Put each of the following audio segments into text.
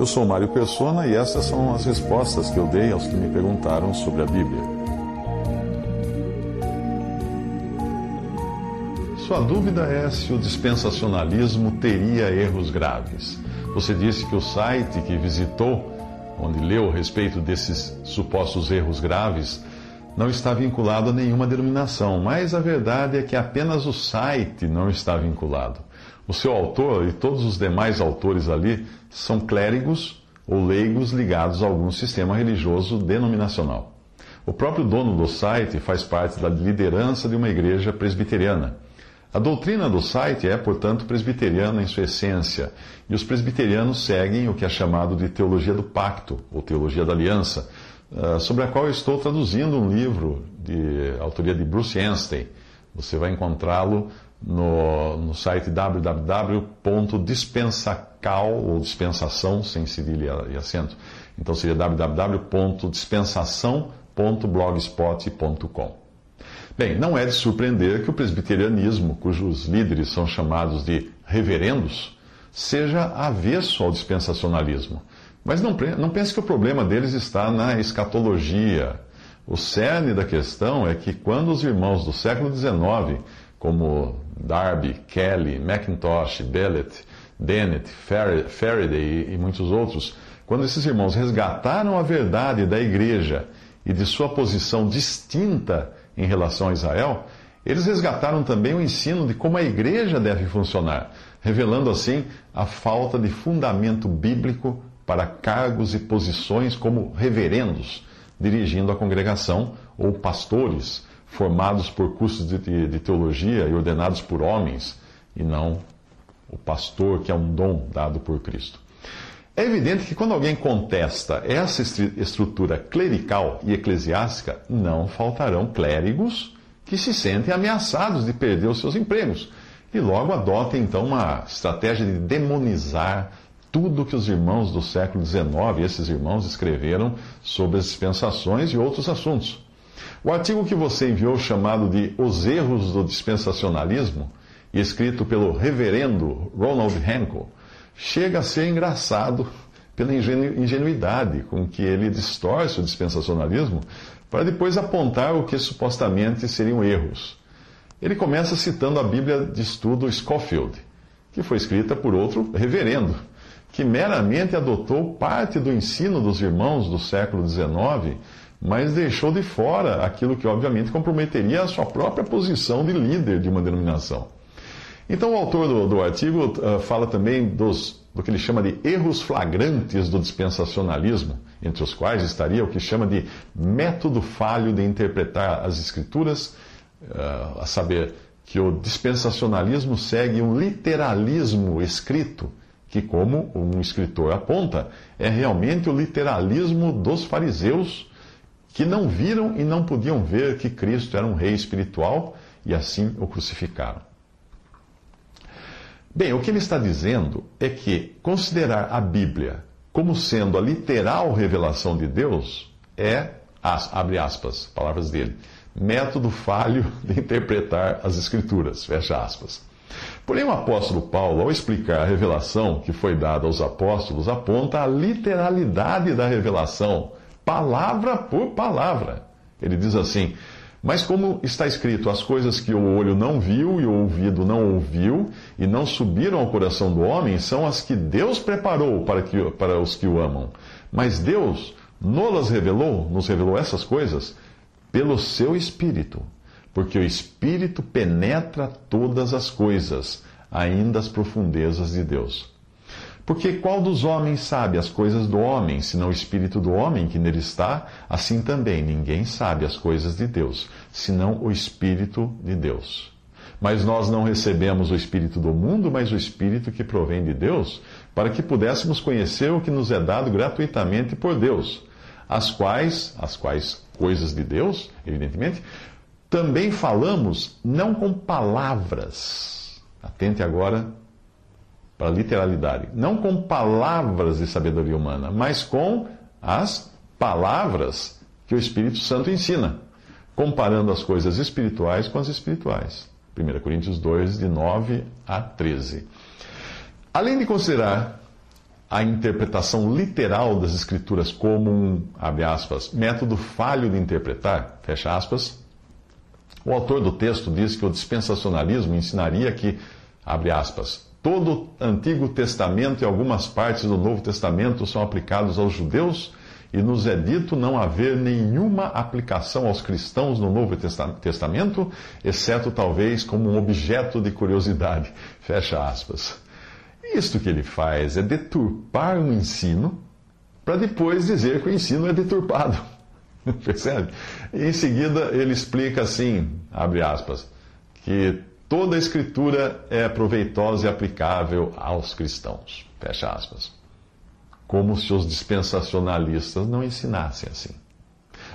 Eu sou Mário Persona e essas são as respostas que eu dei aos que me perguntaram sobre a Bíblia. Sua dúvida é se o dispensacionalismo teria erros graves. Você disse que o site que visitou, onde leu a respeito desses supostos erros graves, não está vinculado a nenhuma denominação, mas a verdade é que apenas o site não está vinculado. O seu autor e todos os demais autores ali são clérigos ou leigos ligados a algum sistema religioso denominacional. O próprio dono do site faz parte da liderança de uma igreja presbiteriana. A doutrina do site é, portanto, presbiteriana em sua essência, e os presbiterianos seguem o que é chamado de teologia do pacto, ou teologia da aliança, sobre a qual eu estou traduzindo um livro de autoria de Bruce Anstey. Você vai encontrá-lo no, no site www.dispensacal, ou dispensação, sem cedilha e acento. Então seria www.dispensação.blogspot.com. Bem, não é de surpreender que o presbiterianismo, cujos líderes são chamados de reverendos, seja avesso ao dispensacionalismo. Mas não, não pense que o problema deles está na escatologia. O cerne da questão é que quando os irmãos do século XIX, como Darby, Kelly, McIntosh, Bellet, Dennett, Faraday e muitos outros, quando esses irmãos resgataram a verdade da igreja e de sua posição distinta em relação a Israel, eles resgataram também o ensino de como a igreja deve funcionar, revelando assim a falta de fundamento bíblico para cargos e posições como reverendos, dirigindo a congregação, ou pastores, formados por cursos de, de, teologia e ordenados por homens, e não o pastor, que é um dom dado por Cristo. É evidente que quando alguém contesta essa estrutura clerical e eclesiástica, não faltarão clérigos que se sentem ameaçados de perder os seus empregos e logo adotem então uma estratégia de demonizar tudo que os irmãos do século XIX, esses irmãos, escreveram sobre as dispensações e outros assuntos. O artigo que você enviou, chamado de Os Erros do Dispensacionalismo, e escrito pelo reverendo Ronald Henkel, chega a ser engraçado pela ingenu ingenuidade com que ele distorce o dispensacionalismo para depois apontar o que supostamente seriam erros. Ele começa citando a Bíblia de estudo Scofield, que foi escrita por outro reverendo, que meramente adotou parte do ensino dos irmãos do século XIX mas deixou de fora aquilo que obviamente comprometeria a sua própria posição de líder de uma denominação. Então, o autor do, do artigo uh, fala também dos, do que ele chama de erros flagrantes do dispensacionalismo, entre os quais estaria o que chama de método falho de interpretar as Escrituras, uh, a saber, que o dispensacionalismo segue um literalismo escrito, que, como um escritor aponta, é realmente o literalismo dos fariseus que não viram e não podiam ver que Cristo era um rei espiritual e assim o crucificaram. Bem, o que ele está dizendo é que considerar a Bíblia como sendo a literal revelação de Deus é, abre aspas, palavras dele, método falho de interpretar as Escrituras, fecha aspas. Porém, o apóstolo Paulo, ao explicar a revelação que foi dada aos apóstolos, aponta a literalidade da revelação palavra por palavra. Ele diz assim: Mas como está escrito, as coisas que o olho não viu e o ouvido não ouviu e não subiram ao coração do homem são as que Deus preparou para, que, para os que o amam. Mas Deus nos revelou, nos revelou essas coisas pelo seu Espírito, porque o Espírito penetra todas as coisas, ainda as profundezas de Deus. Porque qual dos homens sabe as coisas do homem, senão o espírito do homem que nele está? Assim também ninguém sabe as coisas de Deus, senão o espírito de Deus. Mas nós não recebemos o Espírito do mundo, mas o Espírito que provém de Deus, para que pudéssemos conhecer o que nos é dado gratuitamente por Deus, as quais, as quais coisas de Deus, evidentemente, também falamos não com palavras. Atente agora para literalidade. Não com palavras de sabedoria humana, mas com as palavras que o Espírito Santo ensina, comparando as coisas espirituais com as espirituais. 1 Coríntios 2, de 9 a 13. Além de considerar a interpretação literal das Escrituras como um, abre aspas, método falho de interpretar, fecha aspas, o autor do texto diz que o dispensacionalismo ensinaria que, abre aspas, todo o Antigo Testamento e algumas partes do Novo Testamento são aplicados aos judeus e nos é dito não haver nenhuma aplicação aos cristãos no Novo Testamento, exceto talvez como um objeto de curiosidade. Fecha aspas. Isto que ele faz é deturpar o ensino para depois dizer que o ensino é deturpado. Percebe? E em seguida ele explica assim, abre aspas, que toda a escritura é proveitosa e aplicável aos cristãos. Fecha aspas como se os dispensacionalistas não ensinassem assim.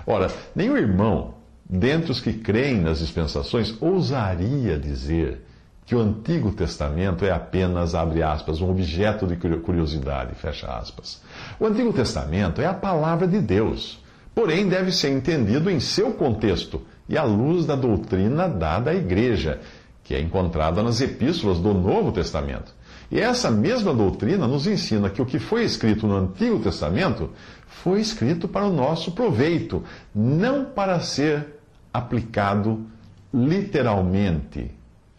Ora, nenhum irmão, dentre os que creem nas dispensações, ousaria dizer que o Antigo Testamento é apenas, abre aspas, um objeto de curiosidade, fecha aspas. O Antigo Testamento é a palavra de Deus, porém deve ser entendido em seu contexto e à luz da doutrina dada à igreja, que é encontrada nas epístolas do Novo Testamento. E essa mesma doutrina nos ensina que o que foi escrito no Antigo Testamento foi escrito para o nosso proveito, não para ser aplicado literalmente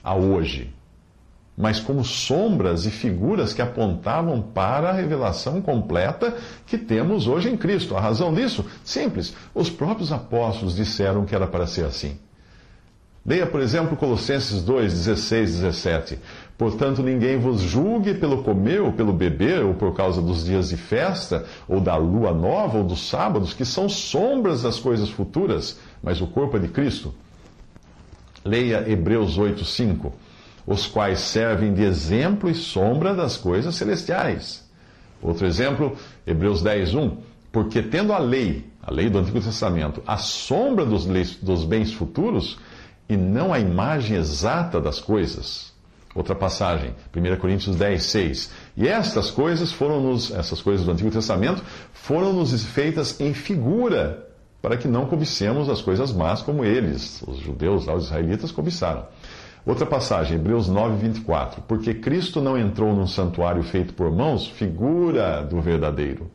a hoje, mas como sombras e figuras que apontavam para a revelação completa que temos hoje em Cristo. A razão disso? Simples. Os próprios apóstolos disseram que era para ser assim. Leia, por exemplo, Colossenses 2, 16, 17. Portanto, ninguém vos julgue pelo comer ou pelo beber, ou por causa dos dias de festa, ou da lua nova, ou dos sábados, que são sombras das coisas futuras, mas o corpo é de Cristo. Leia Hebreus 8, 5. Os quais servem de exemplo e sombra das coisas celestiais. Outro exemplo, Hebreus 10, 1. Porque tendo a lei, a lei do Antigo Testamento, a sombra dos, dos bens futuros, e não a imagem exata das coisas, Outra passagem, 1 Coríntios 10, 6. E estas coisas foram nos, essas coisas do Antigo Testamento, foram nos feitas em figura, para que não cobicemos as coisas más como eles, os judeus, os israelitas, cobiçaram. Outra passagem, Hebreus 9, 24. Porque Cristo não entrou num santuário feito por mãos, figura do verdadeiro.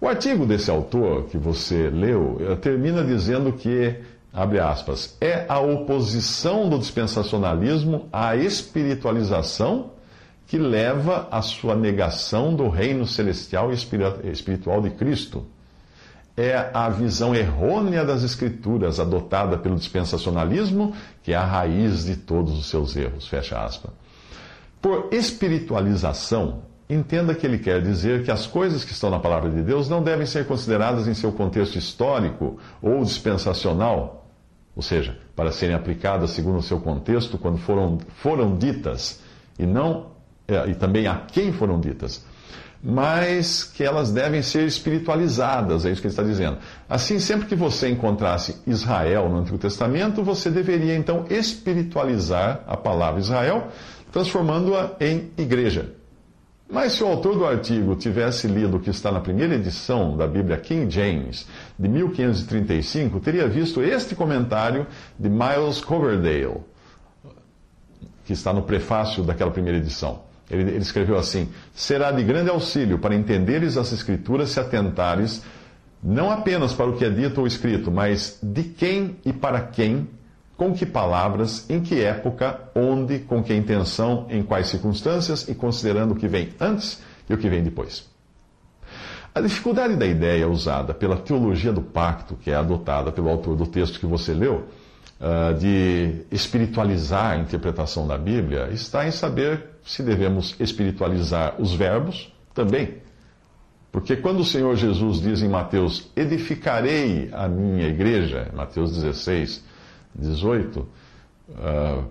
O artigo desse autor que você leu eh, termina dizendo que abre aspas, é a oposição do dispensacionalismo à espiritualização que leva à sua negação do reino celestial e espiritual de Cristo. É a visão errônea das Escrituras adotada pelo dispensacionalismo que é a raiz de todos os seus erros. Fecha aspas. Por espiritualização, entenda que ele quer dizer que as coisas que estão na palavra de Deus não devem ser consideradas em seu contexto histórico ou dispensacional ou seja, para serem aplicadas segundo o seu contexto, quando foram, foram ditas, e não é, e também a quem foram ditas, mas que elas devem ser espiritualizadas, é isso que ele está dizendo. Assim, sempre que você encontrasse Israel no Antigo Testamento, você deveria então espiritualizar a palavra Israel, transformando-a em igreja. Mas se o autor do artigo tivesse lido o que está na primeira edição da Bíblia King James, de 1535, teria visto este comentário de Miles Coverdale, que está no prefácio daquela primeira edição. Ele, ele escreveu assim: Será de grande auxílio para entenderes as Escrituras se atentares não apenas para o que é dito ou escrito, mas de quem e para quem com que palavras, em que época, onde, com que intenção, em quais circunstâncias e considerando o que vem antes e o que vem depois. A dificuldade da ideia usada pela teologia do pacto, que é adotada pelo autor do texto que você leu, ah, de espiritualizar a interpretação da Bíblia, está em saber se devemos espiritualizar os verbos também. Porque quando o Senhor Jesus diz em Mateus: Edificarei a minha igreja, Mateus 16, 18, uh,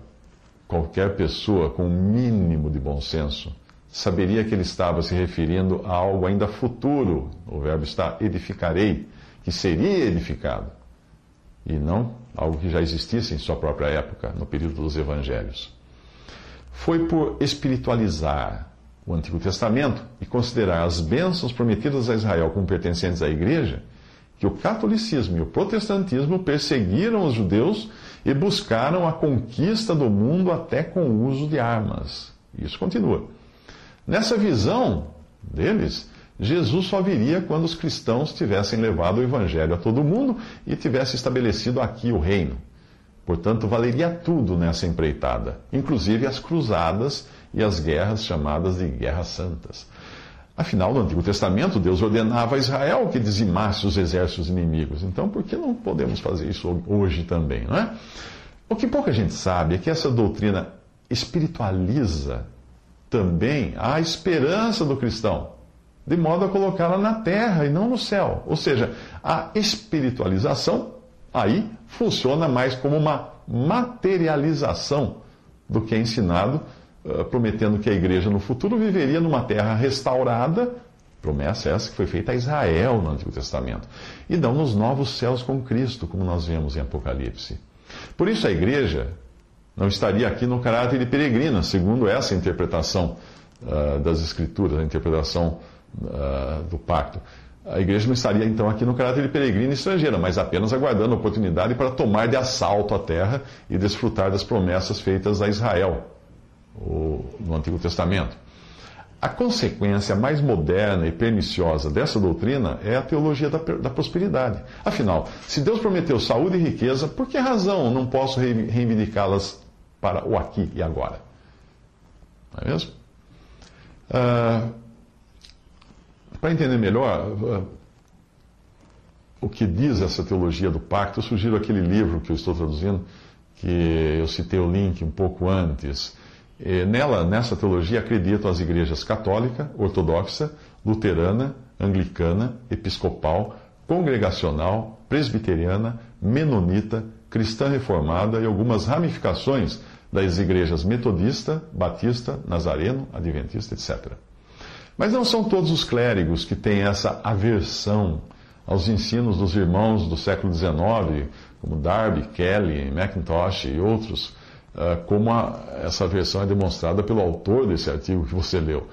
qualquer pessoa com o um mínimo de bom senso saberia que ele estava se referindo a algo ainda futuro. O verbo está edificarei, que seria edificado, e não algo que já existisse em sua própria época, no período dos evangelhos. Foi por espiritualizar o Antigo Testamento e considerar as bênçãos prometidas a Israel como pertencentes à igreja que o catolicismo e o protestantismo perseguiram os judeus e buscaram a conquista do mundo até com o uso de armas. Isso continua. Nessa visão deles, Jesus só viria quando os cristãos tivessem levado o evangelho a todo mundo e tivesse estabelecido aqui o reino. Portanto, valeria tudo nessa empreitada, inclusive as cruzadas e as guerras chamadas de guerras santas. Afinal, no Antigo Testamento, Deus ordenava a Israel que dizimasse os exércitos inimigos. Então, por que não podemos fazer isso hoje também, não é? O que pouca gente sabe é que essa doutrina espiritualiza também a esperança do cristão, de modo a colocá-la na terra e não no céu. Ou seja, a espiritualização aí funciona mais como uma materialização do que é ensinado prometendo que a igreja no futuro viveria numa terra restaurada, promessa essa que foi feita a Israel no Antigo Testamento, e não nos novos céus com Cristo, como nós vemos em Apocalipse. Por isso a igreja não estaria aqui no caráter de peregrina, segundo essa interpretação uh, das Escrituras, a interpretação uh, do pacto. A igreja não estaria então aqui no caráter de peregrina estrangeira, mas apenas aguardando a oportunidade para tomar de assalto a terra e desfrutar das promessas feitas a Israel no Antigo Testamento. A consequência mais moderna e perniciosa dessa doutrina é a teologia da, da, prosperidade. Afinal, se Deus prometeu saúde e riqueza, por que razão não posso reivindicá-las para o aqui e agora? Não é mesmo? Uh, para entender melhor uh, o que diz essa teologia do pacto, eu sugiro aquele livro que eu estou traduzindo, que eu citei o link um pouco antes Nela, nessa teologia, acreditam as igrejas católica, ortodoxa, luterana, anglicana, episcopal, congregacional, presbiteriana, menonita, cristã reformada e algumas ramificações das igrejas metodista, batista, nazareno, adventista, etc. Mas não são todos os clérigos que têm essa aversão aos ensinos dos irmãos do século XIX, como Darby, Kelly, McIntosh e outros como a, essa versão é demonstrada pelo autor desse artigo que você leu.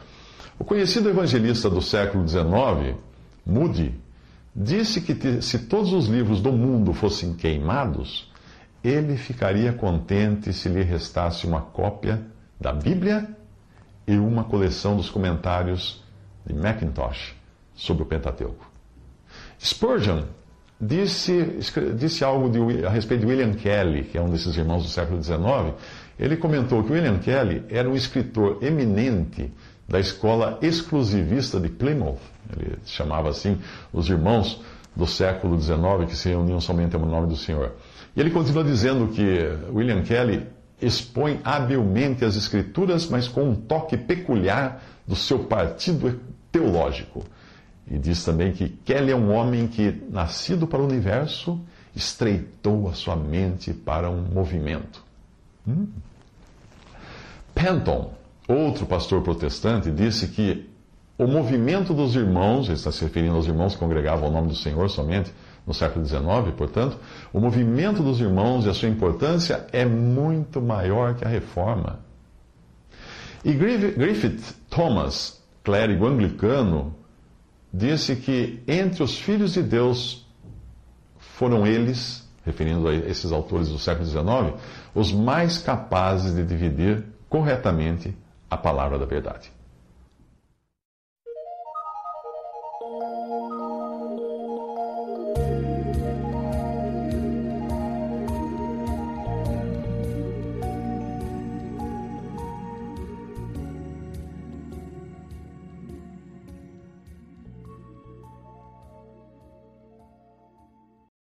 O conhecido evangelista do século XIX, Moody, disse que se todos os livros do mundo fossem queimados, ele ficaria contente se lhe restasse uma cópia da Bíblia e uma coleção dos comentários de Mackintosh sobre o Pentateuco. Spurgeon disse, disse algo de, a respeito de William Kelly, que é um desses irmãos do século XIX. Ele comentou que William Kelly era um escritor eminente da escola exclusivista de Plymouth. Ele chamava assim os irmãos do século XIX que se reuniam somente no nome do Senhor. E ele continua dizendo que William Kelly expõe habilmente as escrituras, mas com um toque peculiar do seu partido teológico. E diz também que Kelly é um homem que, nascido para o universo, estreitou a sua mente para um movimento. Hum. Penton, outro pastor protestante, disse que o movimento dos irmãos, ele está se referindo aos irmãos que congregavam o nome do Senhor somente no século XIX, portanto, o movimento dos irmãos e a sua importância é muito maior que a reforma. E Griffith Thomas, clérigo anglicano, disse que entre os filhos de Deus foram eles, referindo a esses autores do século XIX, os mais capazes de dividir corretamente a palavra da verdade.